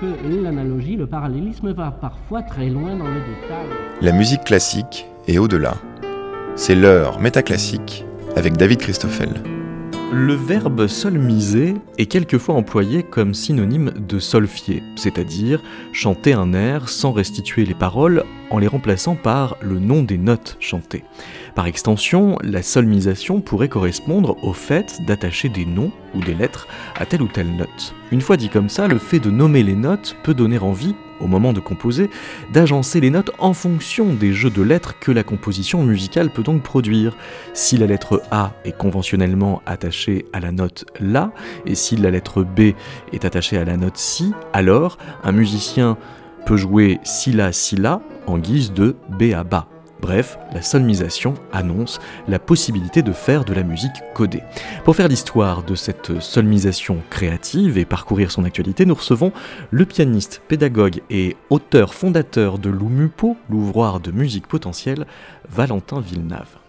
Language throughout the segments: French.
que l'analogie, le parallélisme va parfois très loin dans le détail. La musique classique et au-delà. C'est l'heure métaclassique avec David Christoffel. Le verbe solmiser est quelquefois employé comme synonyme de solfier, c'est-à-dire chanter un air sans restituer les paroles en les remplaçant par le nom des notes chantées. Par extension, la solmisation pourrait correspondre au fait d'attacher des noms ou des lettres à telle ou telle note. Une fois dit comme ça, le fait de nommer les notes peut donner envie, au moment de composer, d'agencer les notes en fonction des jeux de lettres que la composition musicale peut donc produire. Si la lettre A est conventionnellement attachée à la note La, et si la lettre B est attachée à la note Si, alors un musicien peut jouer Si La Si La en guise de B à bas. Bref, la solmisation annonce la possibilité de faire de la musique codée. Pour faire l'histoire de cette solmisation créative et parcourir son actualité, nous recevons le pianiste, pédagogue et auteur fondateur de l'UMUPO, l'ouvroir de musique potentielle, Valentin Villeneuve.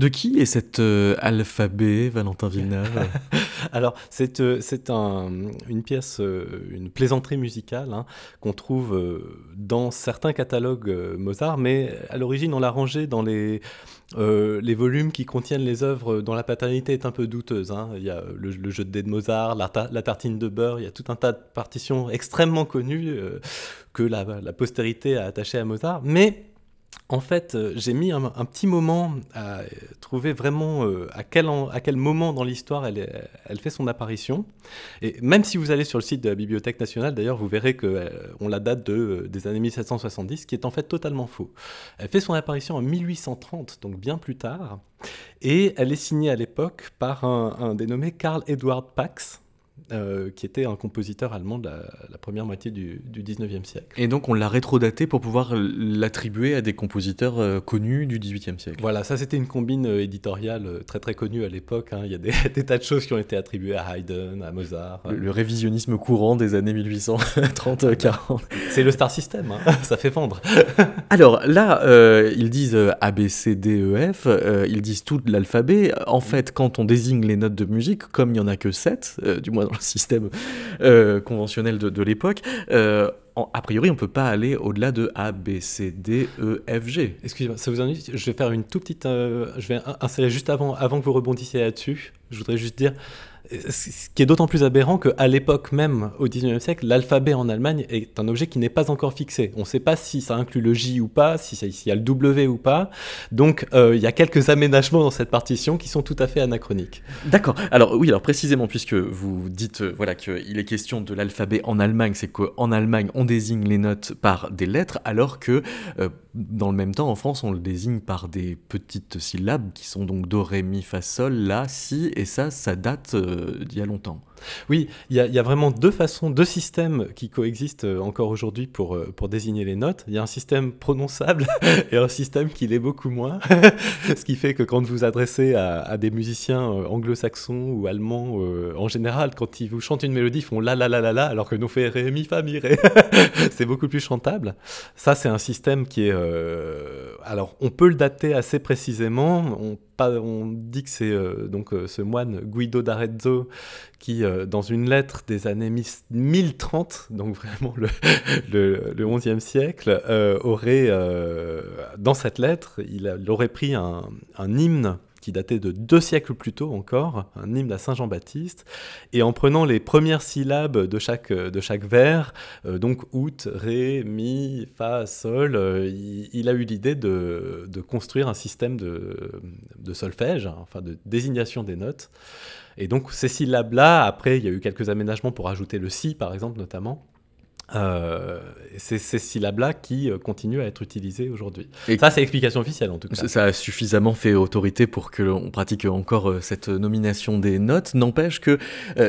De qui est cet euh, alphabet, Valentin Villeneuve? Alors, c'est euh, une pièce, euh, une plaisanterie musicale hein, qu'on trouve dans certains catalogues Mozart, mais à l'origine, on l'a rangé dans les, les volumes qui contiennent les œuvres dont la paternité est un peu douteuse. Hein. Il y a le, jeu de dés de Mozart, la, tartine de beurre, il y a tout un tas de partitions extrêmement connues que la, la postérité a attachées à Mozart, mais en fait, euh, j'ai mis un, petit moment à trouver vraiment euh, à, quel moment dans l'histoire elle, fait son apparition. Et même si vous allez sur le site de la Bibliothèque nationale, d'ailleurs, vous verrez qu'on euh, la date de, des années 1770, ce qui est en fait totalement faux. Elle fait son apparition en 1830, donc bien plus tard. Et elle est signée à l'époque par un, dénommé Karl Eduard Pax, euh, qui était un compositeur allemand de la, première moitié du, du, 19e siècle. Et donc on l'a rétrodaté pour pouvoir l'attribuer à des compositeurs euh, connus du 18e siècle. Voilà, ça c'était une combine euh, éditoriale très très connue à l'époque. Hein. Il y a des, tas de choses qui ont été attribuées à Haydn, à Mozart. Le, révisionnisme courant des années 1830-40. C'est le star system, hein. ça fait vendre. Alors là, ils disent A, B, C, D, E, F, ils disent tout l'alphabet. En fait, quand on désigne les notes de musique, comme il n'y en a que 7, du moins dans le système euh, conventionnel de, l'époque, euh, a priori, on ne peut pas aller au-delà de A, B, C, D, E, F, G. Excusez-moi, ça vous ennuie Je vais faire une toute petite. Euh, je vais installer juste avant, avant que vous rebondissiez là-dessus. Je voudrais juste dire ce qui est d'autant plus aberrant qu'à l'époque même, au 19e siècle, l'alphabet en Allemagne est un objet qui n'est pas encore fixé. On ne sait pas si ça inclut le J ou pas, si il y a le W ou pas. Donc euh, il y a quelques aménagements dans cette partition qui sont tout à fait anachroniques. D'accord. Alors oui, alors précisément, puisque vous dites euh, voilà, qu'il est question de l'alphabet en Allemagne, c'est qu'en Allemagne, on désigne les notes par des lettres, alors que euh, dans le même temps, en France, on le désigne par des petites syllabes qui sont donc Do, Ré, Mi, Fa, Sol, La, Si, et ça, ça date d'il y a longtemps. Oui, il y, a vraiment deux façons, deux systèmes qui coexistent euh, encore aujourd'hui pour, euh, pour désigner les notes. Il y a un système prononçable et un système qui l'est beaucoup moins. Ce qui fait que quand vous adressez à, des musiciens euh, anglo-saxons ou allemands, en général, quand ils vous chantent une mélodie, ils font la la la la la, alors que nous fait ré, mi, fa, mi, ré. c'est beaucoup plus chantable. Ça, c'est un système qui est. alors, on peut le dater assez précisément. On dit que c'est donc ce moine Guido d'Arezzo qui, euh, dans une lettre des années 1030, donc vraiment le, le, le 11e siècle, aurait, dans cette lettre, il, aurait pris un hymne qui datait de deux siècles plus tôt encore, un hymne à Saint Jean-Baptiste, et en prenant les premières syllabes de chaque, de chaque vers, euh, donc out, ré, mi, fa, sol, euh, il, a eu l'idée de, de, construire un système de, de solfège, enfin de désignation des notes. Et donc ces syllabes-là, après, il y a eu quelques aménagements pour ajouter le si, par exemple, notamment. Euh, c'est ces syllabes-là qui euh, continuent à être utilisées aujourd'hui. Et ça, c'est l'explication officielle en tout cas. Ça a suffisamment fait autorité pour que l'on pratique encore euh, cette nomination des notes. N'empêche que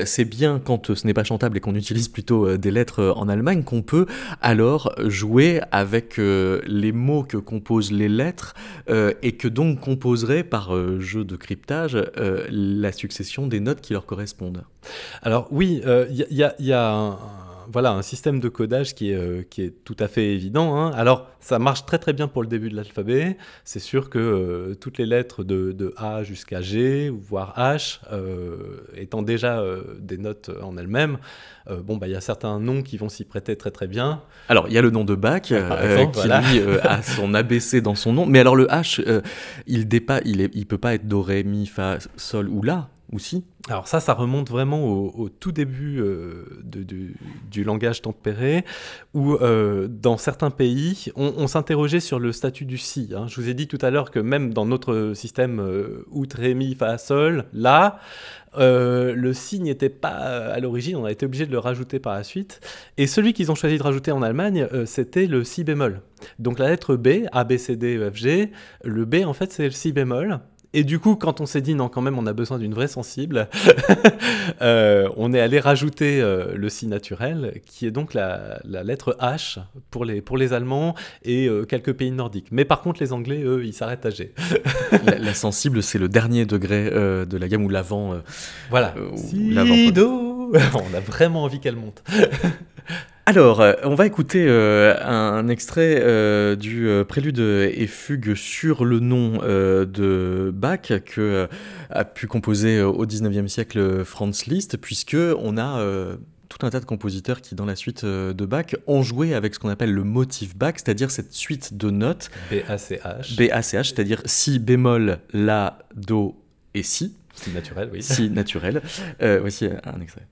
c'est bien quand ce n'est pas chantable et qu'on utilise plutôt des lettres en Allemagne qu'on peut alors jouer avec les mots que composent les lettres et que donc composerait par jeu de cryptage la succession des notes qui leur correspondent. Alors oui, il y, y, a un voilà, un système de codage qui est, euh, qui est tout à fait évident. Hein. Alors, ça marche très très bien pour le début de l'alphabet. C'est sûr que euh, toutes les lettres de, A jusqu'à G, voire H, euh, étant déjà des notes en elles-mêmes, bon, bah, il y a certains noms qui vont s'y prêter très très bien. Alors, il y a le nom de Bach, qui lui a son ABC dans son nom. Mais alors, le H, il ne il, il peut pas être Do, Ré, Mi, Fa, Sol ou La aussi alors ça, ça remonte vraiment au, tout début euh, du langage tempéré, où euh, dans certains pays, on, s'interrogeait sur le statut du si. Hein. Je vous ai dit tout à l'heure que même dans notre système euh, out, ré, mi, fa, sol, là, le si n'était pas à l'origine, on a été obligé de le rajouter par la suite. Et celui qu'ils ont choisi de rajouter en Allemagne, c'était le si bémol. Donc la lettre B, A, B, C, D, E, F, G, le B en fait c'est le si bémol. Et du coup, quand on s'est dit non, quand même, on a besoin d'une vraie sensible, euh, on est allé rajouter euh, le si naturel, qui est donc la, lettre H pour les, pour les Allemands et euh, quelques pays nordiques. Mais par contre, les Anglais, eux, ils s'arrêtent à G. la, sensible, c'est le dernier degré de la gamme ou l'avant. voilà. si, do. on a vraiment envie qu'elle monte. Alors, euh, on va écouter euh, un, extrait euh, du prélude et fugue sur le nom de Bach que a pu composer au 19e siècle Franz Liszt, puisque on a tout un tas de compositeurs qui, dans la suite de Bach, ont joué avec ce qu'on appelle le motif Bach, c'est-à-dire cette suite de notes. B-A-C-H. B-A-C-H, c'est-à-dire si bémol, la, do et si. Si naturel, oui. Si naturel. voici un extrait.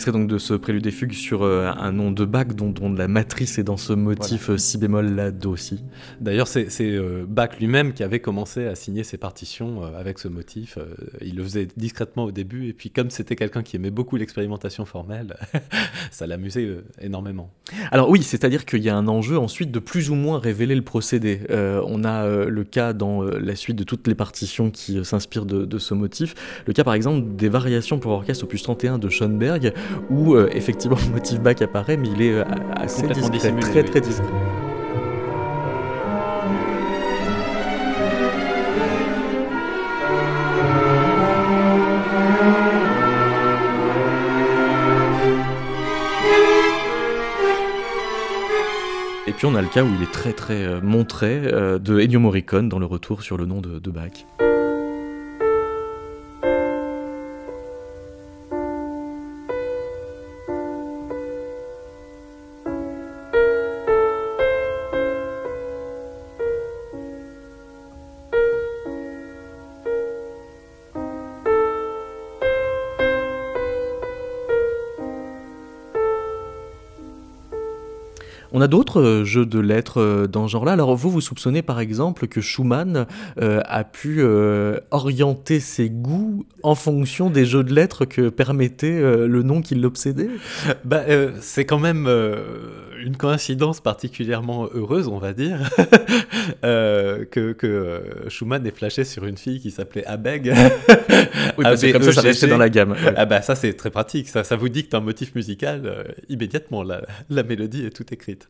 Extrait donc de ce prélude des fugues sur un nom de Bach dont, la matrice est dans ce motif si bémol la do si. D'ailleurs, c'est Bach lui-même qui avait commencé à signer ses partitions avec ce motif. il le faisait discrètement au début, et puis comme c'était quelqu'un qui aimait beaucoup l'expérimentation formelle, ça l'amusait énormément. Alors oui, c'est-à-dire qu'il y a un enjeu ensuite de plus ou moins révéler le procédé. on a le cas dans la suite de toutes les partitions qui s'inspirent de, ce motif. Le cas par exemple des variations pour orchestre opus 31 de Schoenberg, où effectivement le motif Bach apparaît, mais il est assez discret, très très discret. Et puis on a le cas où il est très très euh, montré euh, de Ennio Morricone dans le retour sur le nom de, de Bach. On a d'autres euh, jeux de lettres euh, dans ce genre-là. Alors vous, vous soupçonnez par exemple que Schumann euh, a pu orienter ses goûts en fonction des jeux de lettres que permettait le nom qui l'obsédait? Bah, C'est quand même une coïncidence particulièrement heureuse, on va dire, que, Schumann ait flashé sur une fille qui s'appelait Abeg. oui, parce que comme ça, ça restait dans la gamme. Ah bah ça c'est très pratique, ça, ça vous dicte un motif musical immédiatement, la, la mélodie est toute écrite.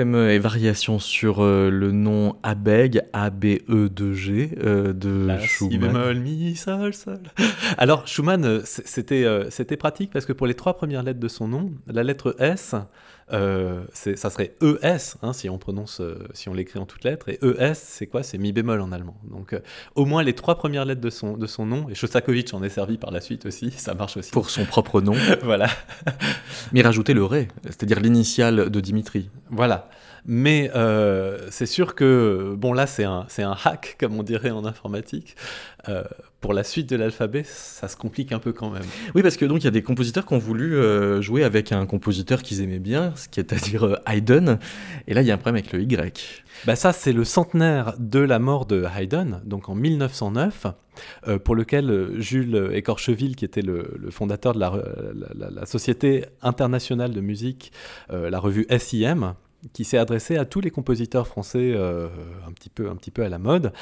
Et variation sur euh, le nom Abeg, A-B-E-2-G euh, de Schumann. mi, sol, sol. Alors Schumann, euh, c'était c'était pratique parce que pour les trois premières lettres de son nom, la lettre S, ça serait ES hein, si on prononce, si on l'écrit en toutes lettres, et ES c'est quoi? C'est mi bémol en allemand. Donc au moins les trois premières lettres de son de son nom, et Shostakovich en est servi par la suite aussi, ça marche aussi. Pour son propre nom. voilà. Mais rajouter le Ré, c'est-à-dire l'initiale de Dimitri. Voilà. Mais euh, c'est sûr que, bon là c'est un, un hack, comme on dirait en informatique. Euh, pour la suite de l'alphabet, ça se complique un peu quand même. Oui, parce que donc il y a des compositeurs qui ont voulu euh, jouer avec un compositeur qu'ils aimaient bien, ce qui est à dire Haydn. Et là, il y a un problème avec le Y. Bah ça, c'est le centenaire de la mort de Haydn, donc en 1909, pour lequel Jules Écorcheville, qui était le, fondateur de la, la, Société internationale de musique, la revue SIM, qui s'est adressé à tous les compositeurs français un, petit peu, un petit peu à la mode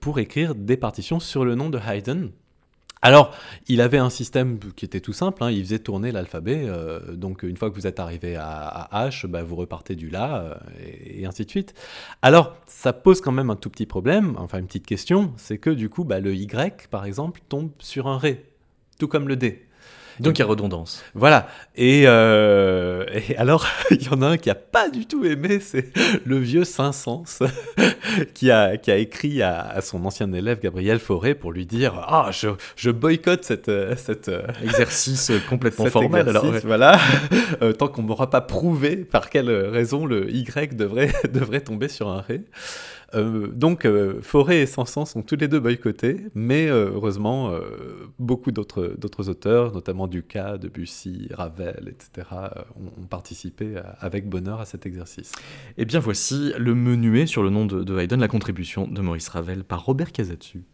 pour écrire des partitions sur le nom de Haydn. Alors, il avait un système qui était tout simple, hein, il faisait tourner l'alphabet, euh, donc une fois que vous êtes arrivé à, H, bah, vous repartez du La, euh, et, ainsi de suite. Alors, ça pose quand même un tout petit problème, enfin une petite question, c'est que du coup, bah, le Y, par exemple, tombe sur un Ré, tout comme le D. Donc il y a redondance. Voilà. Et, euh, et alors, il y en a un qui a pas du tout aimé, c'est le vieux Saint-Saëns, qui a, qui a écrit à, son ancien élève Gabriel Fauré pour lui dire Ah, je, je boycotte cette, cet euh, exercice complètement formel. alors, Voilà, euh, tant qu'on m'aura pas prouvé par quelle raison le Y devrait, devrait tomber sur un Ré. Euh, donc, euh, Forêt et Sanson sont tous les deux boycottés, mais euh, heureusement, beaucoup d'autres auteurs, notamment Ducas, Debussy, Ravel, etc., ont, participé avec bonheur à cet exercice. Et eh bien voici le menuet sur le nom de, de Haydn, la contribution de Maurice Ravel par Robert Casatsu.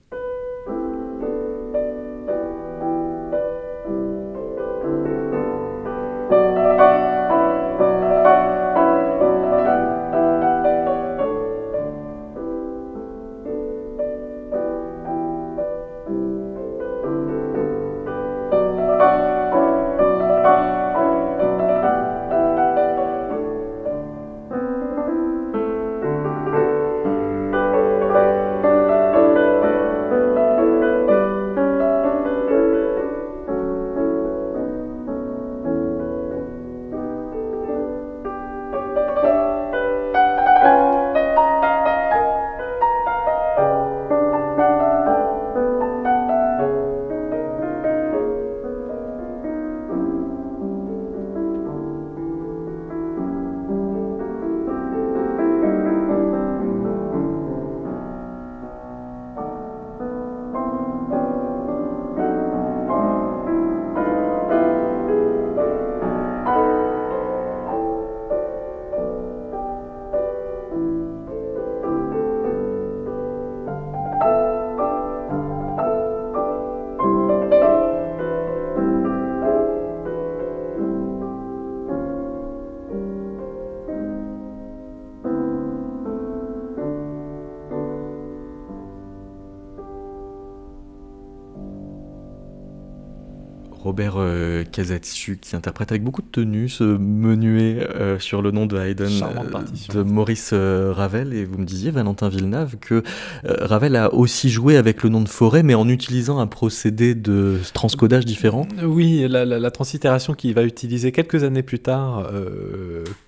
Robert euh, Casatsu qui interprète avec beaucoup de tenue ce menuet euh, sur le nom de Haydn euh, de Maurice Ravel. Et vous me disiez, Valentin Villeneuve, que Ravel a aussi joué avec le nom de Forêt, mais en utilisant un procédé de transcodage différent. Oui, la, la, translittération qu'il va utiliser quelques années plus tard,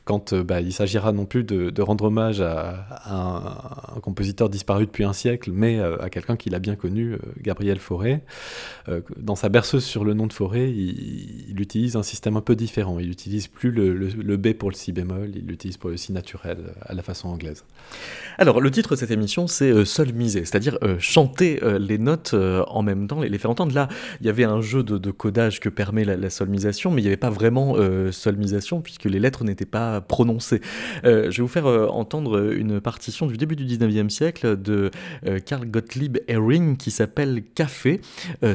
quand bah, il s'agira non plus de, rendre hommage à, un, compositeur disparu depuis un siècle, mais à quelqu'un qu'il a bien connu, Gabriel Fauré. dans sa berceuse sur le nom de Forêt, il, utilise un système un peu différent. Il n'utilise plus le, B pour le si bémol, il l'utilise pour le si naturel à la façon anglaise. Alors, le titre de cette émission, c'est euh, Sol misé, c'est-à-dire euh, chanter euh, les notes en même temps, les, les, faire entendre. Là, il y avait un jeu de, codage que permet la, solmisation, mais il n'y avait pas vraiment solmisation puisque les lettres n'étaient pas prononcées. je vais vous faire entendre une partition du début du 19e siècle de Carl Gottlieb Ehring qui s'appelle Café,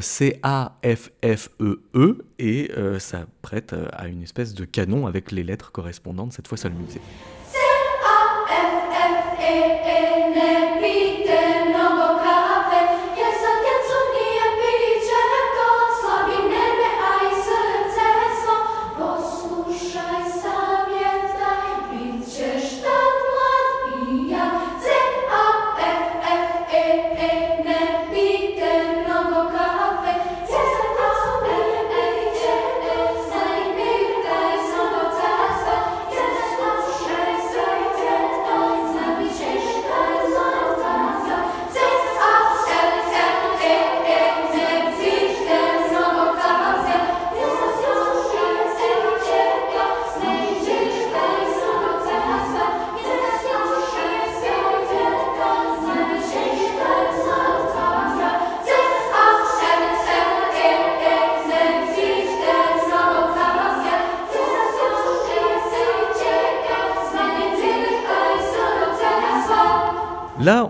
C-A-F-F-E. E et euh, ça prête euh, à une espèce de canon avec les lettres correspondantes, cette fois solmisées. Là,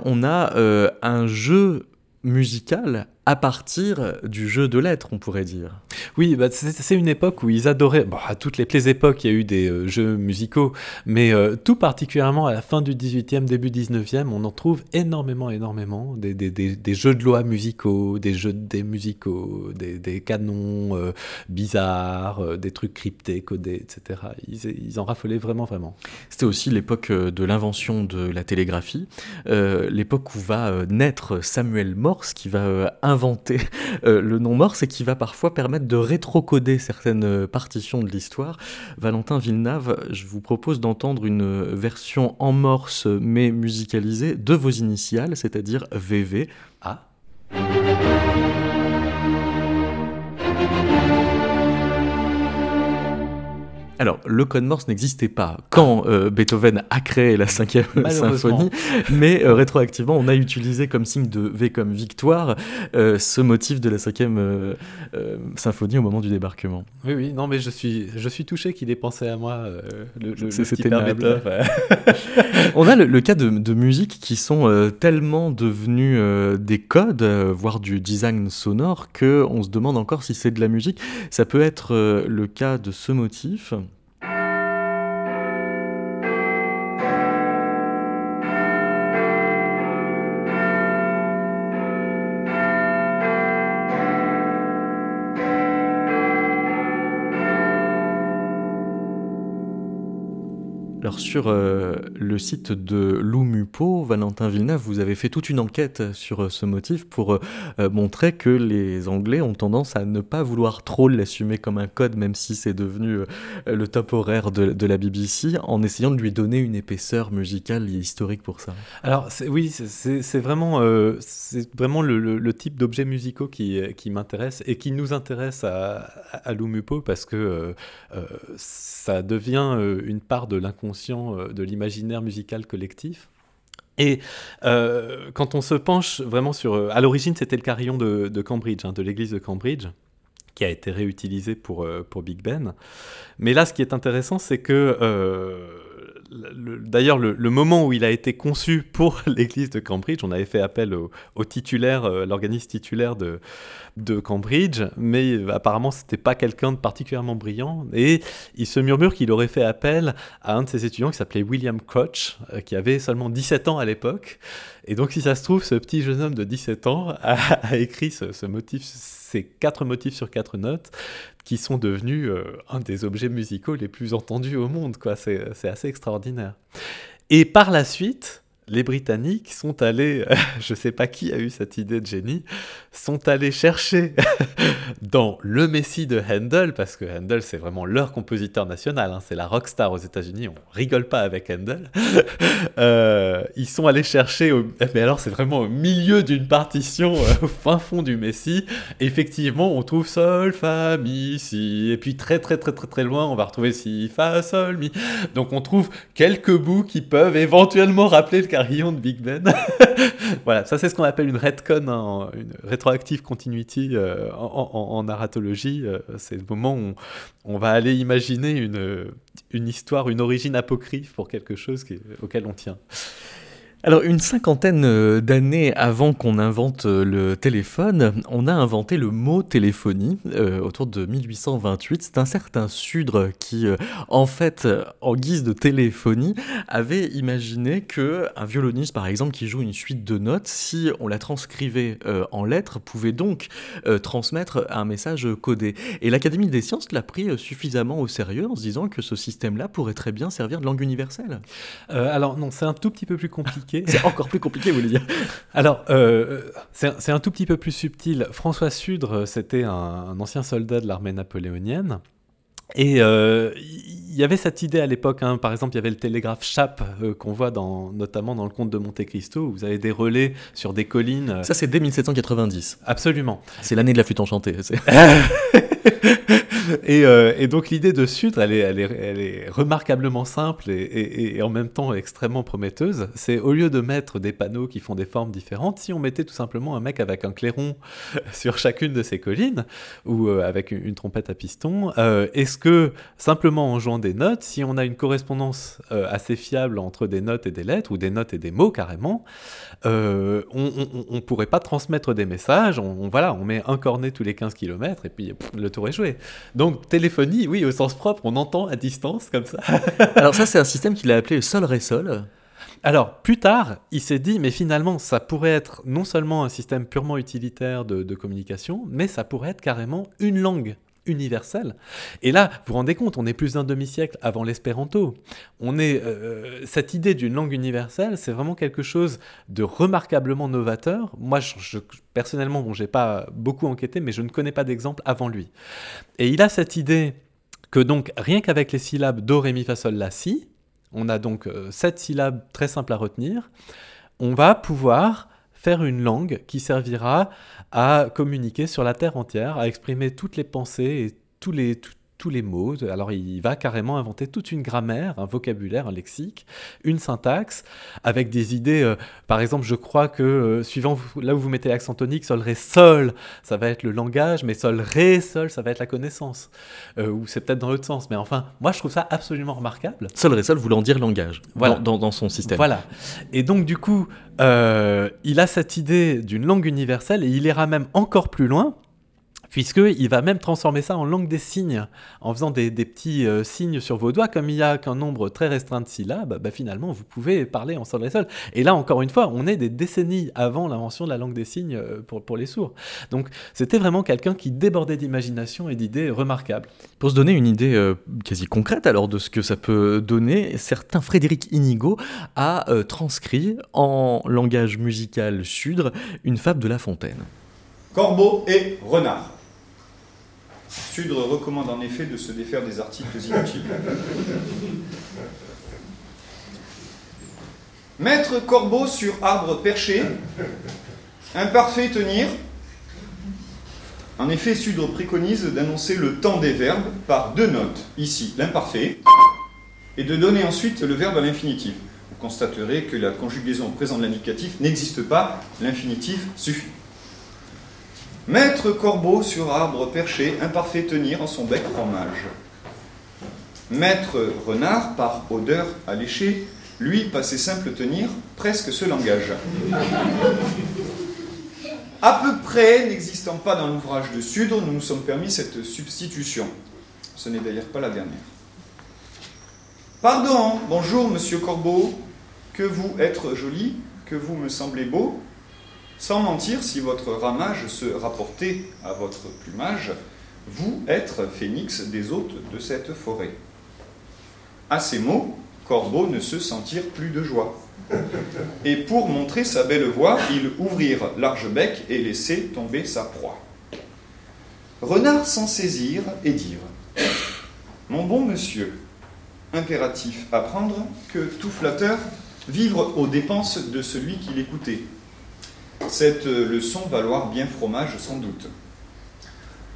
on a un jeu musical à partir du jeu de lettres, on pourrait dire. Oui, bah, c'est une époque où ils adoraient. À toutes les, époques, il y a eu des euh, jeux musicaux, mais euh, tout particulièrement à la fin du 18e, début 19e, on en trouve énormément, énormément. Des, jeux de loi musicaux, des jeux de dés musicaux, des, canons euh, bizarres, des trucs cryptés, codés, etc. Ils, ils en raffolaient vraiment, vraiment. C'était aussi l'époque de l'invention de la télégraphie, l'époque où va naître Samuel Morse, qui va inventer le nom Morse et qui va parfois permettre de rétrocoder certaines euh, partitions de l'histoire. Valentin Villeneuve, je vous propose d'entendre une version en morse mais musicalisée de vos initiales, c'est-à-dire VV. Alors, le code Morse n'existait pas quand euh, Beethoven a créé la cinquième symphonie, mais euh, rétroactivement, on a utilisé comme signe de V comme victoire euh, ce motif de la cinquième symphonie au moment du débarquement. Oui, oui, non, mais je suis, je suis touché qu'il ait pensé à moi, le, le, C'était on a le, cas de, de musiques qui sont tellement devenues des codes, voire du design sonore, qu'on se demande encore si c'est de la musique. Ça peut être le cas de ce motif. Sur euh, le site de l'UMUPO, Valentin Villeneuve, vous avez fait toute une enquête sur euh, ce motif pour euh, montrer que les Anglais ont tendance à ne pas vouloir trop l'assumer comme un code, même si c'est devenu le top horaire de, la BBC, en essayant de lui donner une épaisseur musicale et historique pour ça. Alors oui, c'est vraiment, c'est vraiment le, type d'objets musicaux qui, m'intéresse et qui nous intéresse à, à, l'UMUPO parce que ça devient une part de l'inconscient euh, de l'imaginaire musical collectif. Et euh, quand on se penche vraiment sur... Euh, à l'origine, c'était le carillon de, Cambridge, hein, de l'église de Cambridge qui a été réutilisé pour, pour Big Ben. Mais là, ce qui est intéressant, c'est que D'ailleurs, le, moment où il a été conçu pour l'église de Cambridge, on avait fait appel au, titulaire, euh, l'organisme titulaire de, de Cambridge, mais apparemment, c'était pas quelqu'un de particulièrement brillant. Et il se murmure qu'il aurait fait appel à un de ses étudiants qui s'appelait William Koch, euh, qui avait seulement 17 ans à l'époque. Et donc, si ça se trouve, ce petit jeune homme de 17 ans a, écrit ce, motif, ces quatre motifs sur quatre notes, qui sont devenus euh, un des objets musicaux les plus entendus au monde. Quoi. C'est assez extraordinaire. Et par la suite, les Britanniques sont allés, je ne sais pas qui a eu cette idée de génie, sont allés chercher dans Le Messie de Handel, parce que Handel c'est vraiment leur compositeur national, hein, c'est la rockstar aux États-Unis, on rigole pas avec Handel. Euh, ils sont allés chercher, mais alors c'est vraiment au milieu d'une partition, euh, au fin fond du Messie. Effectivement, on trouve Sol, Fa, Mi, Si, et puis très très très très très loin, on va retrouver Si, Fa, Sol, Mi. Donc on trouve quelques bouts qui peuvent éventuellement rappeler le carillon de Big Ben. voilà, ça c'est ce qu'on appelle une retcon, hein, une retroactive continuity euh, en, narratologie. Euh, c'est le moment où on, va aller imaginer une, une histoire, une origine apocryphe pour quelque chose auquel on tient. Alors, une cinquantaine euh, d'années avant qu'on invente euh, le téléphone, on a inventé le mot téléphonie euh, autour de 1828. C'est un certain Sudre qui, en fait, en guise de téléphonie, avait imaginé que un violoniste, par exemple, qui joue une suite de notes, si on la transcrivait en lettres, pouvait donc transmettre un message codé. Et l'Académie des sciences l'a pris suffisamment au sérieux en se disant que ce système-là pourrait très bien servir de langue universelle. alors non, c'est un tout petit peu plus compliqué. C'est encore plus compliqué, vous voulez dire Alors, euh, c'est un tout petit peu plus subtil. François Sudre, c'était un, ancien soldat de l'armée napoléonienne. Et euh, il y avait cette idée à l'époque, hein. par exemple, il y avait le télégraphe Chape euh, qu'on voit dans, notamment dans le conte de Monte Cristo, où vous avez des relais sur des collines. Ça, c'est dès 1790. Absolument. C'est l'année de la flûte enchantée. et, euh, et, donc l'idée de Sudre, elle est, remarquablement simple et, en même temps extrêmement prometteuse. C'est au lieu de mettre des panneaux qui font des formes différentes, si on mettait tout simplement un mec avec un clairon sur chacune de ces collines, ou euh, avec une, trompette à piston, euh, est-ce que simplement en jouant des notes, si on a une correspondance assez fiable entre des notes et des lettres, ou des notes et des mots carrément, on ne pourrait pas transmettre des messages, on, on, voilà, on met un cornet tous les 15 km et puis pff, le tour est joué. Donc téléphonie, oui, au sens propre, on entend à distance comme ça. Alors ça, c'est un système qu'il a appelé sol-ré-sol. Alors, plus tard, il s'est dit, mais finalement, ça pourrait être non seulement un système purement utilitaire de, de communication, mais ça pourrait être carrément une langue universelle. Et là, vous vous rendez compte, on est plus d'un demi-siècle avant l'espéranto. On est euh, cette idée d'une langue universelle, c'est vraiment quelque chose de remarquablement novateur. Moi, je, je, personnellement, bon, j'ai pas beaucoup enquêté, mais je ne connais pas d'exemple avant lui. Et il a cette idée que donc rien qu'avec les syllabes do, ré, mi, fa, sol, la, si, on a donc euh, sept syllabes très simples à retenir, on va pouvoir faire une langue qui servira à communiquer sur la Terre entière, à exprimer toutes les pensées et tous les, tous les mots. Alors il va carrément inventer toute une grammaire, un vocabulaire, un lexique, une syntaxe, avec des idées. Euh, par exemple, je crois que euh, suivant vous, là où vous mettez l'accent tonique, sol, ré, sol, ça va être le langage, mais sol, ré, sol, ça va être la connaissance. Euh, ou c'est peut-être dans l'autre sens. Mais enfin, moi je trouve ça absolument remarquable. Sol, ré, sol voulant dire langage voilà. dans, dans, dans son système. Voilà. Et donc du coup, il a cette idée d'une langue universelle et il ira même encore plus loin puisqu'il va même transformer ça en langue des signes, en faisant des, des petits euh, signes sur vos doigts, comme il n'y a qu'un nombre très restreint de syllabes, bah, finalement vous pouvez parler en sol et sol. Et là, encore une fois, on est des décennies avant l'invention de la langue des signes euh, pour, pour les sourds. Donc c'était vraiment quelqu'un qui débordait d'imagination et d'idées remarquables. Pour se donner une idée euh, quasi concrète alors de ce que ça peut donner, certain Frédéric Inigo a euh, transcrit en langage musical sudre une fable de La Fontaine. Corbeau et renard. Sudre recommande en effet de se défaire des articles inutiles. Maître corbeau sur arbre perché, imparfait tenir. En effet, Sudre préconise d'annoncer le temps des verbes par deux notes, ici l'imparfait, et de donner ensuite le verbe à l'infinitif. Vous constaterez que la conjugaison au présent de l'indicatif n'existe pas, l'infinitif suffit. Maître corbeau sur arbre perché, imparfait tenir en son bec fromage. Maître renard, par odeur alléchée, lui, passé simple tenir, presque ce langage. À peu près n'existant pas dans l'ouvrage de Sudre, nous nous sommes permis cette substitution. Ce n'est d'ailleurs pas la dernière. Pardon, bonjour monsieur Corbeau, que vous être joli, que vous me semblez beau, sans mentir, si votre ramage se rapportait à votre plumage, vous être phénix des hôtes de cette forêt. À ces mots, Corbeau ne se sentir plus de joie. Et pour montrer sa belle voix, il ouvrir large bec et laisser tomber sa proie. Renard s'en saisir et dire Mon bon monsieur, impératif apprendre que tout flatteur vivre aux dépenses de celui qui l'écoutait cette leçon valoir bien fromage sans doute.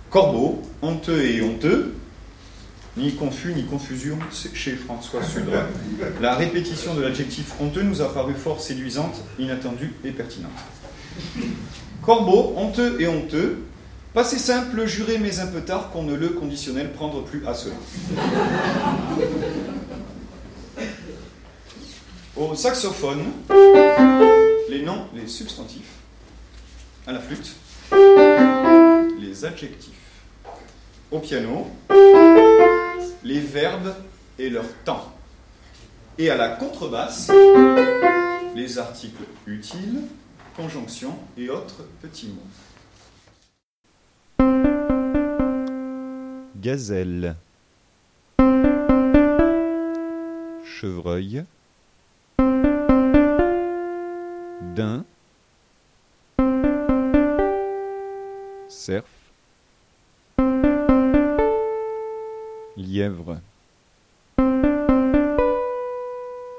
Corbeau, honteux et honteux, ni confus ni confusion chez François Sudre. La répétition de l'adjectif honteux nous a paru fort séduisante, inattendue et pertinente. Corbeau, honteux et honteux, passé simple, juré mais un peu tard qu'on ne le conditionnel prendre plus à cela. Au saxophone, les noms, les substantifs, à la flûte, les adjectifs, au piano, les verbes et leur temps, et à la contrebasse, les articles utiles, conjonctions et autres petits mots. Gazelle, chevreuil, daim, cerf, lièvre,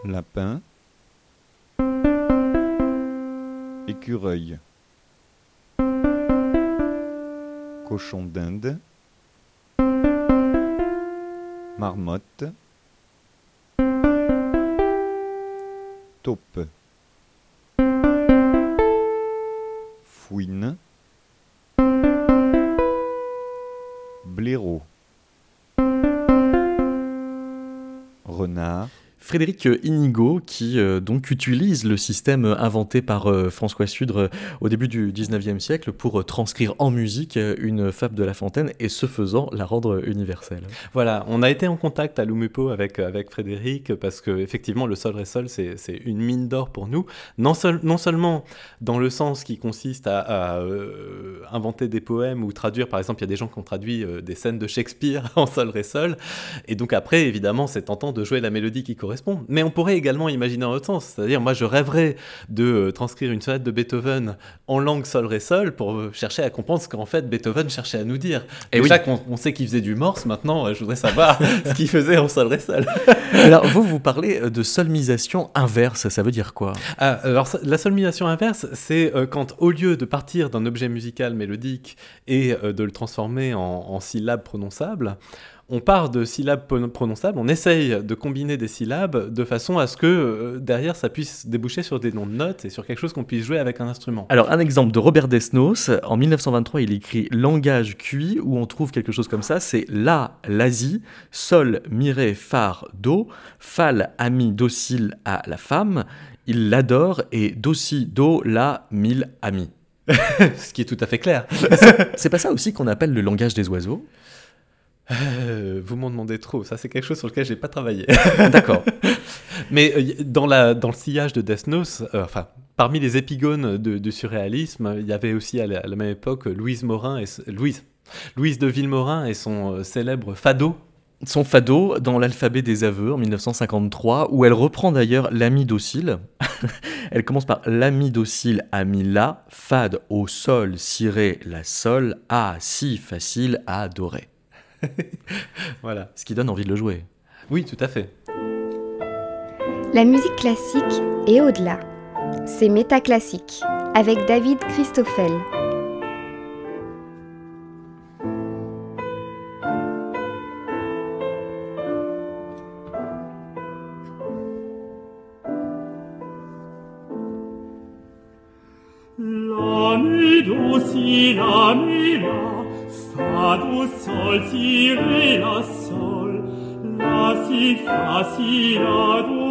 lapin, écureuil, cochon d'Inde, marmotte, taupe, fouine, blaireau, renard, Frédéric Inigo, qui euh, donc utilise le système inventé par euh, François Sudre euh, au début du 19e siècle pour transcrire en musique une fable de La Fontaine et ce faisant la rendre universelle. Voilà, on a été en contact à Lumupo avec, avec Frédéric parce que effectivement le sol ré sol c'est une mine d'or pour nous, non, seul- non seulement dans le sens qui consiste à, à, inventer des poèmes ou traduire, par exemple il y a des gens qui ont traduit des scènes de Shakespeare en sol ré sol, et donc après évidemment c'est tentant de jouer la mélodie qui correspond, mais on pourrait également imaginer en l'autre sens, c'est-à-dire moi je rêverais de euh, transcrire une sonate de Beethoven en langue sol ré sol pour euh, chercher à comprendre ce qu'en fait Beethoven cherchait à nous dire. Et Déjà oui. qu'on on sait qu'il faisait du morse, maintenant euh, je voudrais savoir ce qu'il faisait en sol ré sol. Alors vous, vous parlez de solmisation inverse, ça veut dire quoi? Ah, alors la solmisation inverse, c'est quand au lieu de partir d'un objet musical mélodique et de le transformer en, en syllabes prononçables, on part de syllabes pron- prononçables, on essaye de combiner des syllabes de façon à ce que euh, derrière ça puisse déboucher sur des noms de notes et sur quelque chose qu'on puisse jouer avec un instrument. Alors un exemple de Robert Desnos, en 1923 il écrit Langage cuit où on trouve quelque chose comme ça, c'est La, l'Asie, Sol, mi, ré, phare, Do, Fal, ami, docile à la femme, il l'adore et Dossi, Do, La, mille amis. Ce qui est tout à fait clair. C'est pas ça aussi qu'on appelle le langage des oiseaux? Euh, vous m'en demandez trop, ça c'est quelque chose sur lequel j'ai pas travaillé. D'accord. Mais euh, dans, la, dans le sillage de Desnos, euh, enfin, parmi les épigones de- du surréalisme, il y avait aussi à la, à la même époque Louise Morin et Louise. Louise de Villemorin et son célèbre Fado. Son fado dans l'alphabet des aveux en 1953, où elle reprend d'ailleurs l'ami docile. elle commence par l'ami docile, ami la, fade au sol, si ré, la sol, a, si facile à adorer. Voilà. Ce qui donne envie de le jouer. Oui, tout à fait. La musique classique est au-delà. C'est Métaclassique avec David Christoffel. La mi do si la mi la fa do sol si re la sol la si fa si la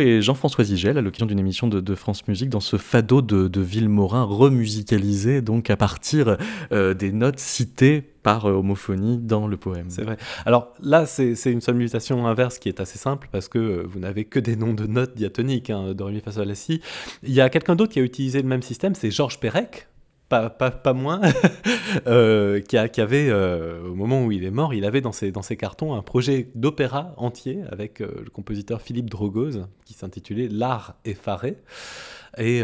Et Jean-François Zigel à l'occasion d'une émission de, de France Musique dans ce fado de, de Villemorin remusicalisé donc à partir euh, des notes citées par euh, homophonie dans le poème. C'est vrai. Alors là, c'est une solmisation inverse qui est assez simple parce que euh, vous n'avez que des noms de notes diatoniques, hein, la, si. Il y a quelqu'un d'autre qui a utilisé le même système, c'est Georges Perec. Pas, moins, euh, qui, avait, euh, au moment où il est mort, il avait dans ses, cartons un projet d'opéra entier avec euh, le compositeur Philippe Drogoz qui s'intitulait L'art effaré. Et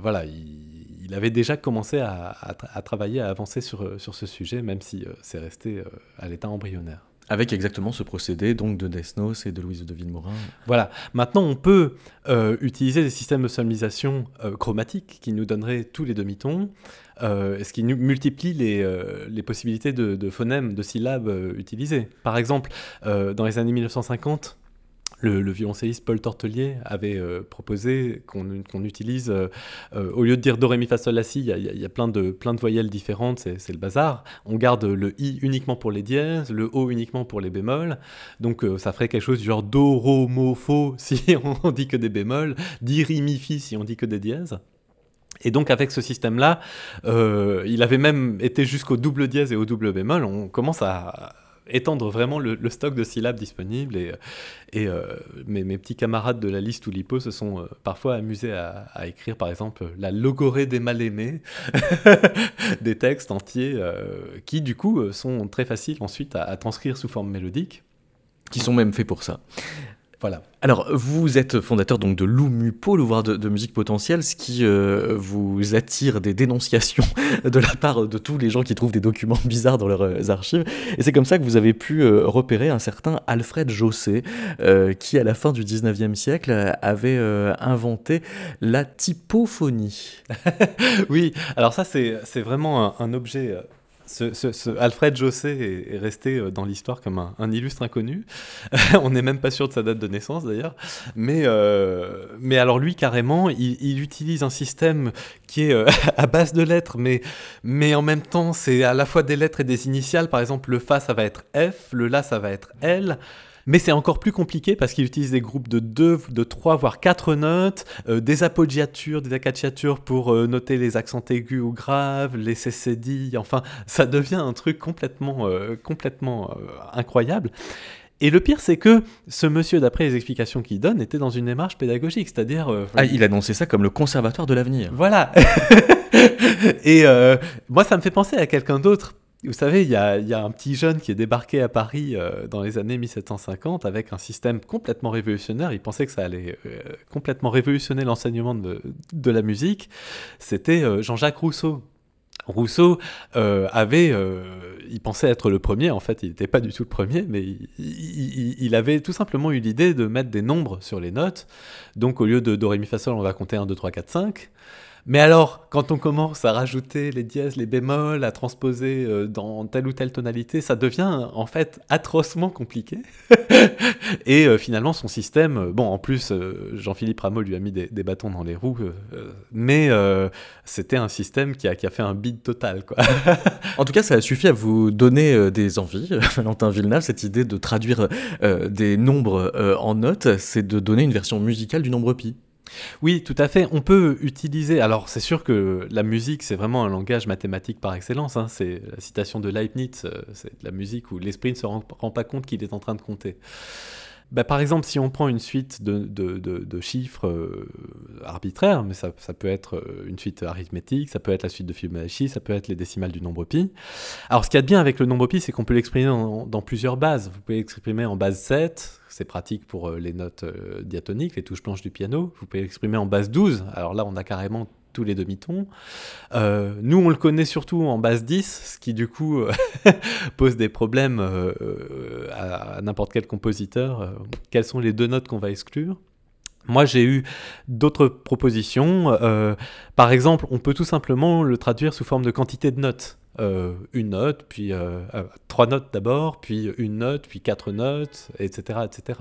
voilà, il, avait déjà commencé à, à tra- à travailler, à avancer sur, ce sujet, même si c'est resté à l'état embryonnaire. Avec exactement ce procédé donc de Desnos et de Louise de Villemorin. Voilà. Maintenant, on peut euh, utiliser des systèmes de solmisation euh, chromatiques qui nous donneraient tous les demi-tons, euh, ce qui nu- multiplie les, possibilités de, de phonèmes, de syllabes utilisées. Par exemple, dans les années 1950, le, le violoncelliste Paul Tortelier avait euh, proposé qu'on utilise, euh, euh, au lieu de dire do, ré, mi, fa, sol, la, si, il y a, plein, de, plein de voyelles différentes, c'est le bazar. On garde le i uniquement pour les dièses, le o uniquement pour les bémols. Donc ça ferait quelque chose du genre do, ro, mo, fo si on dit que des bémols, di, ri, mi, fi si on dit que des dièses. Et donc avec ce système-là, il avait même été jusqu'au double dièse et au double bémol. On commence à étendre vraiment le, stock de syllabes disponibles et, euh, mes, petits camarades de la liste ou l'hypo se sont euh, parfois amusés à, écrire par exemple la logorée des mal-aimés, des textes entiers euh, qui du coup sont très faciles ensuite à transcrire sous forme mélodique. Qui sont même faits pour ça. Voilà. Alors, vous êtes fondateur donc de l'UMUPO, l'ouvroir de, de musique potentielle, ce qui euh, vous attire des dénonciations de la part de tous les gens qui trouvent des documents bizarres dans leurs euh, archives. Et c'est comme ça que vous avez pu euh, repérer un certain Alfred Josset, euh, qui à la fin du 19e siècle avait inventé la typophonie. oui, alors ça c'est c'est vraiment un, un objet. Alfred est, est resté euh, dans l'histoire comme un, un illustre inconnu. On n'est même pas sûr de sa date de naissance d'ailleurs. Mais, euh, mais alors lui carrément, il, il utilise un système qui est euh, à base de lettres, mais, mais en même temps c'est à la fois des lettres et des initiales. Par exemple, le Fa ça va être F, le La ça va être L. Mais c'est encore plus compliqué parce qu'il utilise des groupes de 2, de 3, voire 4 notes, euh, des appoggiatures, des accacciatures pour euh, noter les accents aigus ou graves, les cécédilles, enfin, ça devient un truc complètement, euh, complètement incroyable. Et le pire, c'est que ce monsieur, d'après les explications qu'il donne, était dans une démarche pédagogique, c'est-à-dire... Ah, il annonçait ça comme le conservatoire de l'avenir. voilà. et moi, ça me fait penser à quelqu'un d'autre. Vous savez, il y a, un petit jeune qui est débarqué à Paris euh, dans les années 1750 avec un système complètement révolutionnaire. Il pensait que ça allait euh, complètement révolutionner l'enseignement de, la musique. C'était euh, Jean-Jacques Rousseau. Rousseau avait, il pensait être le premier, en fait il n'était pas du tout le premier, mais il, il- il avait tout simplement eu l'idée de mettre des nombres sur les notes. Donc au lieu de Do, Ré, Mi, Fa, Sol, on va compter 1, 2, 3, 4, 5. Mais alors, quand on commence à rajouter les dièses, les bémols, à transposer euh, dans telle ou telle tonalité, ça devient en fait atrocement compliqué. Et euh, finalement, son système, euh, bon, en plus, Jean-Philippe Rameau lui a mis des, bâtons dans les roues, mais c'était un système qui a, fait un bide total, quoi. En tout cas, ça a suffi à vous donner des envies, Valentin Villeneuve, cette idée de traduire des nombres en notes, c'est de donner une version musicale du nombre pi. Oui, tout à fait. On peut utiliser. Alors, c'est sûr que la musique, c'est vraiment un langage mathématique par excellence. hein. C'est la citation de Leibniz. euh, C'est la musique où l'esprit ne se rend pas compte qu'il est en train de compter. Bah, par exemple, si on prend une suite de, de- de- chiffres euh, arbitraires, mais ça, ça peut être euh, une suite arithmétique, ça peut être la suite de Fibonacci, ça peut être les décimales du nombre pi. Alors, ce qu'il y a de bien avec le nombre pi, c'est qu'on peut l'exprimer dans, dans plusieurs bases. Vous pouvez l'exprimer en base 7, c'est pratique pour euh, les notes diatoniques, les touches blanches du piano. Vous pouvez l'exprimer en base 12, alors là, on a carrément tous les demi-tons. Euh, nous, on le connaît surtout en base 10, ce qui du coup pose des problèmes euh, euh, à, n'importe quel compositeur. Quelles sont les deux notes qu'on va exclure? Moi, j'ai eu d'autres propositions. Par exemple, on peut tout simplement le traduire sous forme de quantité de notes. Une note, puis trois notes d'abord, puis une note, puis quatre notes, etc., etc.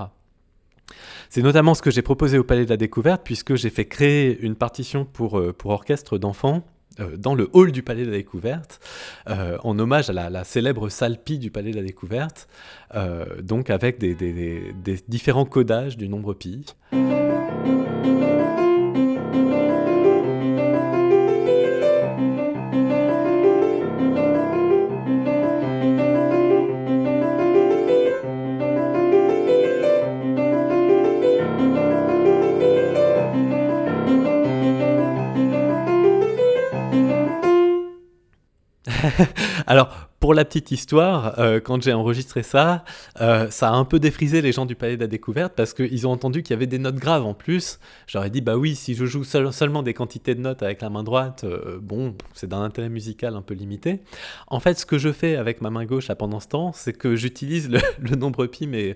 C'est notamment ce que j'ai proposé au Palais de la Découverte, puisque j'ai fait créer une partition pour, euh, orchestre d'enfants euh, dans le hall du Palais de la Découverte, euh, en hommage à la, la célèbre salle pi du Palais de la Découverte, donc avec des- des différents codages du nombre pi. Alors, pour la petite histoire, euh, quand j'ai enregistré ça, euh, ça a un peu défrisé les gens du Palais de la Découverte parce qu'ils ont entendu qu'il y avait des notes graves en plus. J'aurais dit, bah oui, si je joue seul- seulement des quantités de notes avec la main droite, euh, bon, c'est d'un intérêt musical un peu limité. En fait, ce que je fais avec ma main gauche là, pendant ce temps, c'est que j'utilise le, le nombre pi, mais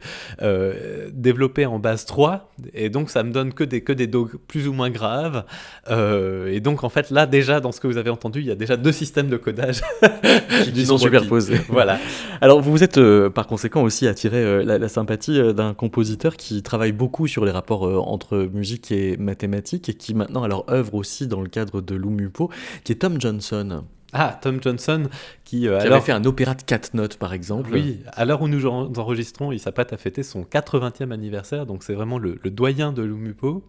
développé en base 3, et donc ça me donne que des, que des do plus ou moins graves. Et donc, en fait, là, déjà, dans ce que vous avez entendu, il y a déjà deux systèmes de codage du nombre voilà. Alors vous vous êtes euh, par conséquent aussi attiré euh, la, la sympathie euh, d'un compositeur qui travaille beaucoup sur les rapports entre musique et mathématiques et qui maintenant alors œuvre aussi dans le cadre de Lumupo, qui est Tom Johnson, Ah, Tom Johnson, qui, euh, qui alors, avait fait un opéra de quatre notes par exemple. Oui, à l'heure où nous en- enregistrons, il s'apprête à fêter son 80e anniversaire, donc c'est vraiment le, le doyen de Lumupo.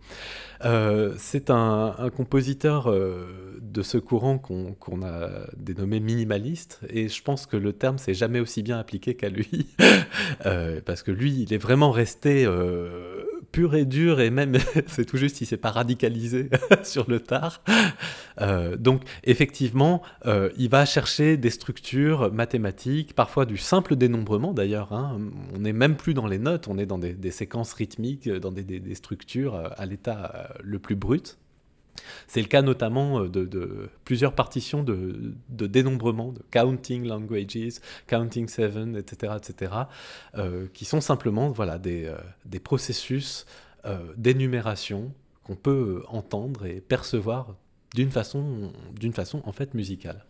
Euh, c'est un, un compositeur euh, de ce courant qu'on a dénommé minimaliste, et je pense que le terme s'est jamais aussi bien appliqué qu'à lui, Euh, parce que lui, il est vraiment resté pur et dur, et même, c'est tout juste, il s'est pas radicalisé sur le tard. Euh, donc, effectivement, euh, il va chercher des structures mathématiques, parfois du simple dénombrement d'ailleurs. hein. On n'est même plus dans les notes, on est dans des, séquences rythmiques, dans des, structures euh, à l'état le plus brut. C'est le cas notamment euh, de, de plusieurs partitions de, de dénombrement, de counting languages, counting seven, etc., etc., euh, qui sont simplement voilà, des, euh, des processus euh, d'énumération qu'on peut entendre et percevoir d'une façon, d'une façon en fait musicale.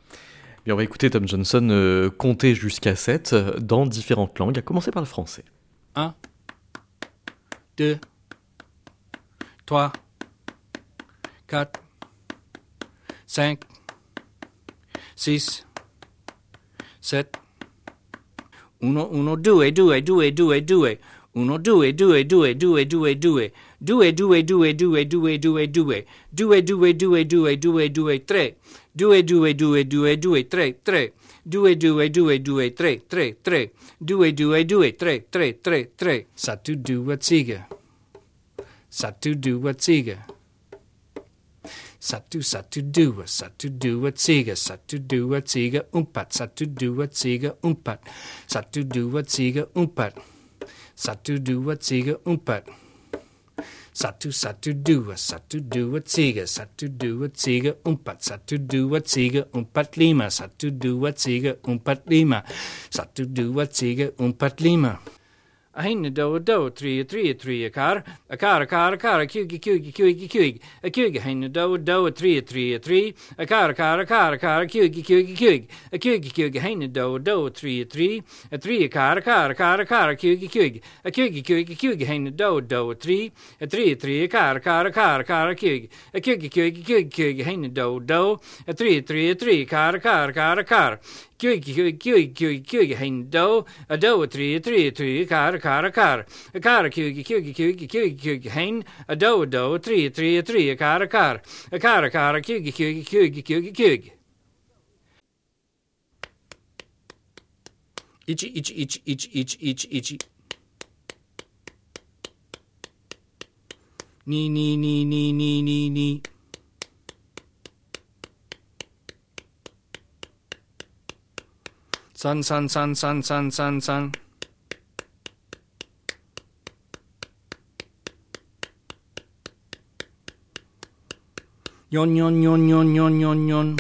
Et on va écouter Tom Johnson euh, compter jusqu'à 7 euh, dans différentes langues, à commencer par le français. 2, 3, 4, 5, 6, 7, 1, 1, 2, 2, 2, 2, 2, 1, 2, 2, 2, 2, 2, 2, 2, 2, 2, 2, 2, 2, 2, 2, 2, 2, 2, 2, 2, 3, 2, 2, 2, 2, 2, 3, 3, 2, 2, 2, 2, 3, 3, 3, 2, 2, 2, 3, 3, 3, 3. Satu dua tiga. Satu dua tiga. Satu, satu, dua, satu, dua, ziga, satu, dua, ziga, umpat, satu, dua, ziga, umpat, satu, dua, ziga, umpat, satu, dua, ziga, umpat, satu, satu, dua, satu, dua, ziga, satu, dua, ziga, umpat, satu, dua, ziga, umpat, lima, satu, dua, ziga, umpat, lima, satu, dua, ziga, umpat, lima. A hinne do do three three three a car a car a car a car a kugi kugi kugi kugi a kugi hinne do do three three three a car a car a car a car a kugi kugi kugi a kugi kugi hinne do do three three a three a car a car a car a car a kugi kugi a kugi kugi kugi hinne do do three a three three a car a car a car a car a kugi a kugi kugi kugi kugi hinne do do a three three a three car a car a car a car Kui kui kui kui kui hein do a do a three a three a three a car a car a car a car a kui kui kui kui kui hein a do a do a three a three a three a car a car a car a car a kui kui kui kui kui Itchy itchy itchy itchy itchy itchy itchy Ni ni ni ni ni ni ni Sun, sun, sun, sun, sun, sun, sun. Yon, yon, yon, yon, yon, yon, yon.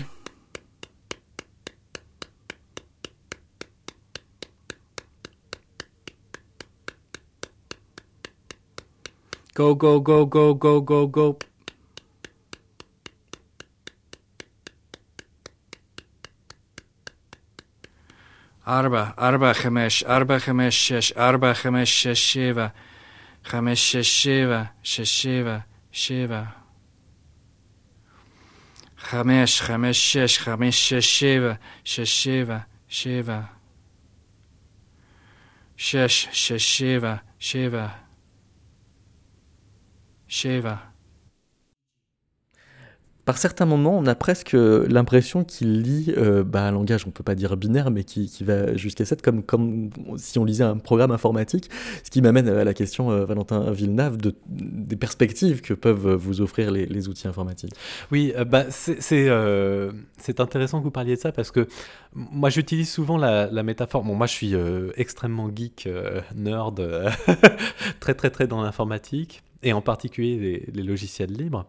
Go, go, go, go, go, go, go. أربعة أربعة خمس أربعة خمس شش أربعة خمس شش سبعة خمس شش سبعة شش سبعة سبعة خمس خمس شش خمس شش سبعة شش سبعة سبعة شش شش سبعة سبعة سبعة Par certains moments, on a presque l'impression qu'il lit euh, bah, un langage, on peut pas dire binaire, mais qui, va jusqu'à 7, comme, comme si on lisait un programme informatique. Ce qui m'amène à la question, euh, Valentin Villeneuve, de, des perspectives que peuvent vous offrir les, outils informatiques. Oui, euh, bah, c'est euh, intéressant que vous parliez de ça parce que moi j'utilise souvent la, métaphore. Bon, moi je suis euh, extrêmement geek, euh, nerd, euh, très très très dans l'informatique et en particulier les logiciels libres.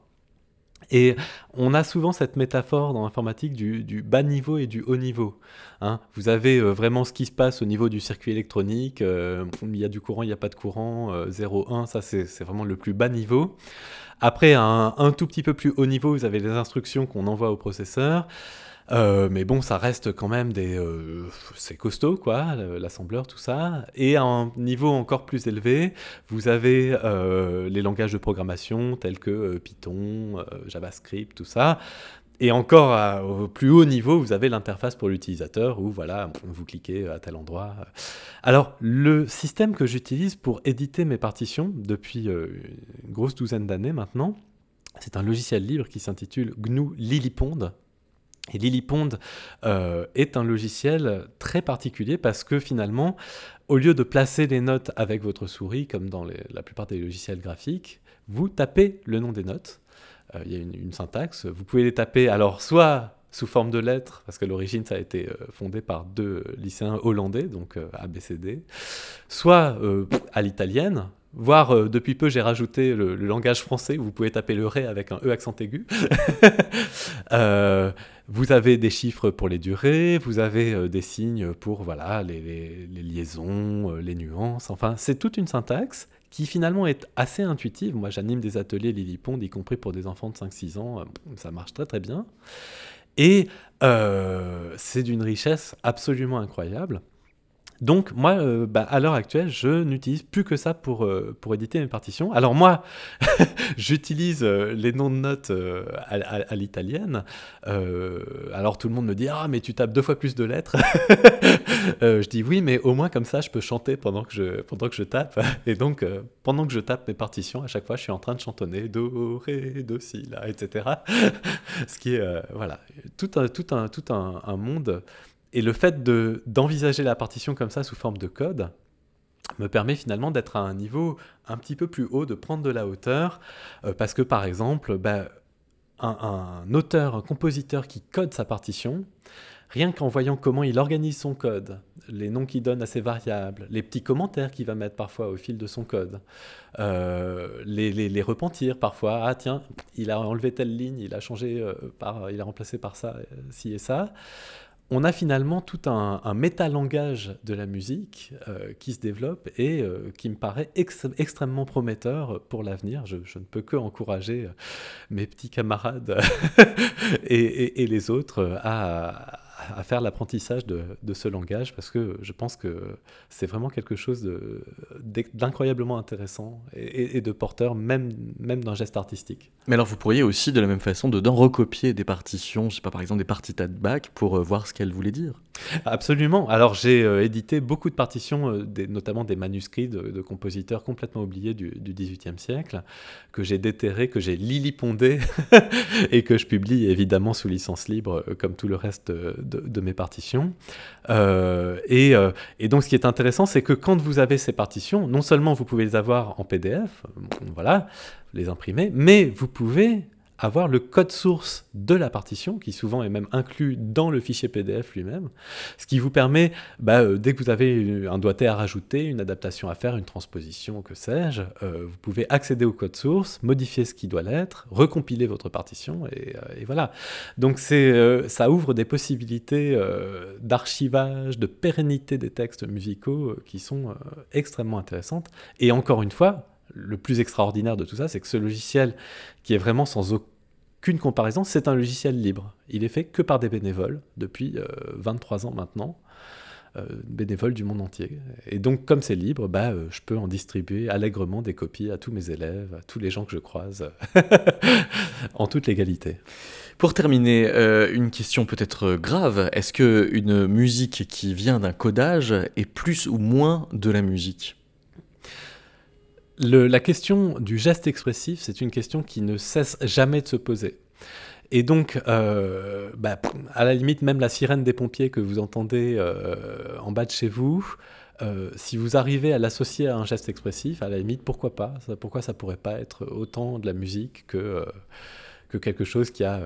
Et on a souvent cette métaphore dans l'informatique du, bas niveau et du haut niveau. Hein. Vous avez euh, vraiment ce qui se passe au niveau du circuit électronique. euh, il y a du courant, il n'y a pas de courant. euh, 0, 1, ça c'est vraiment le plus bas niveau. Après, un, un tout petit peu plus haut niveau, vous avez les instructions qu'on envoie au processeur. Euh, mais bon, ça reste quand même des. euh, c'est costaud, quoi, le- l'assembleur, tout ça. Et à un niveau encore plus élevé, vous avez euh, les langages de programmation tels que Python, JavaScript, tout ça. Et encore au plus haut niveau, vous avez l'interface pour l'utilisateur où voilà, vous cliquez à tel endroit. Alors, le système que j'utilise pour éditer mes partitions depuis une grosse douzaine d'années maintenant, c'est un logiciel libre qui s'intitule GNU Lillipond. Et euh, est un logiciel très particulier parce que finalement, au lieu de placer les notes avec votre souris, comme dans la plupart des logiciels graphiques, vous tapez le nom des notes. Euh, Il y a une, syntaxe. Vous pouvez les taper alors soit sous forme de lettres, parce que à l'origine ça a été euh, fondé par deux lycéens hollandais, donc ABCD, soit à l'italienne, voire depuis peu j'ai rajouté le, langage français où vous pouvez taper le ré avec un E accent aigu. vous avez des chiffres pour les durées, vous avez euh, des signes pour voilà, les, liaisons, euh, les nuances, enfin c'est toute une syntaxe qui finalement est assez intuitive. Moi j'anime des ateliers Lillipond, y compris pour des enfants de 5-6 ans, euh, ça marche très très bien. Et c'est d'une richesse absolument incroyable. Donc moi, euh, bah, à l'heure actuelle, je n'utilise plus que ça pour, euh, pour éditer mes partitions. Alors moi, j'utilise euh, les noms de notes à, l'italienne. Alors tout le monde me dit ah mais tu tapes deux fois plus de lettres. Je dis oui mais au moins comme ça je peux chanter pendant que je pendant que je tape. Et donc pendant que je tape mes partitions, à chaque fois je suis en train de chantonner do ré do si la etc. Ce qui est voilà tout un tout un tout un monde. Et le fait de d'envisager la partition comme ça sous forme de code me permet finalement d'être à un niveau un petit peu plus haut, de prendre de la hauteur, euh, parce que par exemple, bah, un, auteur, un compositeur qui code sa partition, rien qu'en voyant comment il organise son code, les noms qu'il donne à ses variables, les petits commentaires qu'il va mettre parfois au fil de son code, euh, les, les, repentirs parfois, ah tiens, il a enlevé telle ligne, il a changé euh, par, il a remplacé par ça, ci et ça on a finalement tout un, métalangage de la musique euh, qui se développe et euh, qui me paraît ex- extrêmement prometteur pour l'avenir. Je, ne peux que encourager euh, mes petits camarades et, les autres à, à faire l'apprentissage de, de ce langage parce que je pense que c'est vraiment quelque chose de- d'incroyablement intéressant et, de porteur même, même d'un geste artistique. Mais alors vous pourriez aussi de la même façon dedans recopier des partitions, je sais pas par exemple des partitas de Bach pour euh, voir ce qu'elles voulaient dire. Absolument. Alors j'ai euh, édité beaucoup de partitions, euh, des- notamment des manuscrits de, de compositeurs complètement oubliés du, XVIIIe siècle, que j'ai déterrés, que j'ai lilipondés et que je publie évidemment sous licence libre, comme tout le reste euh, de, mes partitions. Euh, et, euh, et donc ce qui est intéressant, c'est que quand vous avez ces partitions, non seulement vous pouvez les avoir en PDF, euh, voilà, les imprimer, mais vous pouvez avoir le code source de la partition, qui souvent est même inclus dans le fichier PDF lui-même, ce qui vous permet, bah, euh, dès que vous avez un doigté à rajouter, une adaptation à faire, une transposition, que sais-je, euh, vous pouvez accéder au code source, modifier ce qui doit l'être, recompiler votre partition, et, euh, et voilà. Donc ça ouvre des possibilités d'archivage, de pérennité des textes musicaux qui sont extrêmement intéressantes. Et encore une fois, le plus extraordinaire de tout ça, c'est que ce logiciel, qui est vraiment sans aucune comparaison, c'est un logiciel libre. Il est fait que par des bénévoles depuis euh, 23 ans maintenant, euh, bénévoles du monde entier. Et donc, comme c'est libre, bah, euh, je peux en distribuer allègrement des copies à tous mes élèves, à tous les gens que je croise, en toute légalité. Pour terminer, euh, une question peut-être grave, est-ce que une musique qui vient d'un codage est plus ou moins de la musique? Le- la question du geste expressif, c'est une question qui ne cesse jamais de se poser. Et donc, euh, bah, à la limite, même la sirène des pompiers que vous entendez euh, en bas de chez vous, euh, si vous arrivez à l'associer à un geste expressif, à la limite, pourquoi pas? Ça, Pourquoi ça pourrait pas être autant de la musique que, que quelque chose qui a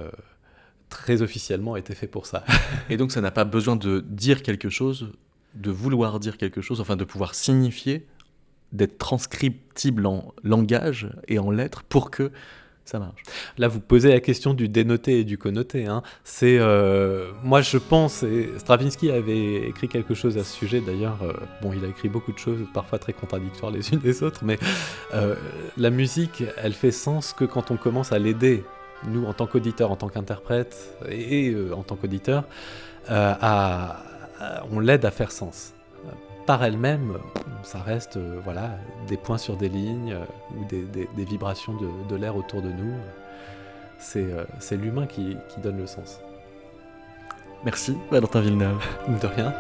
très officiellement été fait pour ça? Et donc ça n'a pas besoin de dire quelque chose, de vouloir dire quelque chose, enfin de pouvoir signifier, d'être transcriptible en langage et en lettres pour que ça marche. Là, vous posez la question du dénoté et du connoté. Hein. C'est, euh, moi, je pense, et Stravinsky avait écrit quelque chose à ce sujet. D'ailleurs, euh, bon, il a écrit beaucoup de choses, parfois très contradictoires les unes des autres, mais euh, la musique, elle fait sens que quand on commence à l'aider nous en tant qu'auditeurs, en tant qu'interprètes et, en tant à- on l'aide à faire sens. Par elle-même, ça reste euh, voilà, des points sur des lignes euh, ou des, des- des vibrations de, de l'air autour de nous. C'est euh, c'est l'humain qui, qui donne le sens. Merci, Valentin Villeneuve. De rien.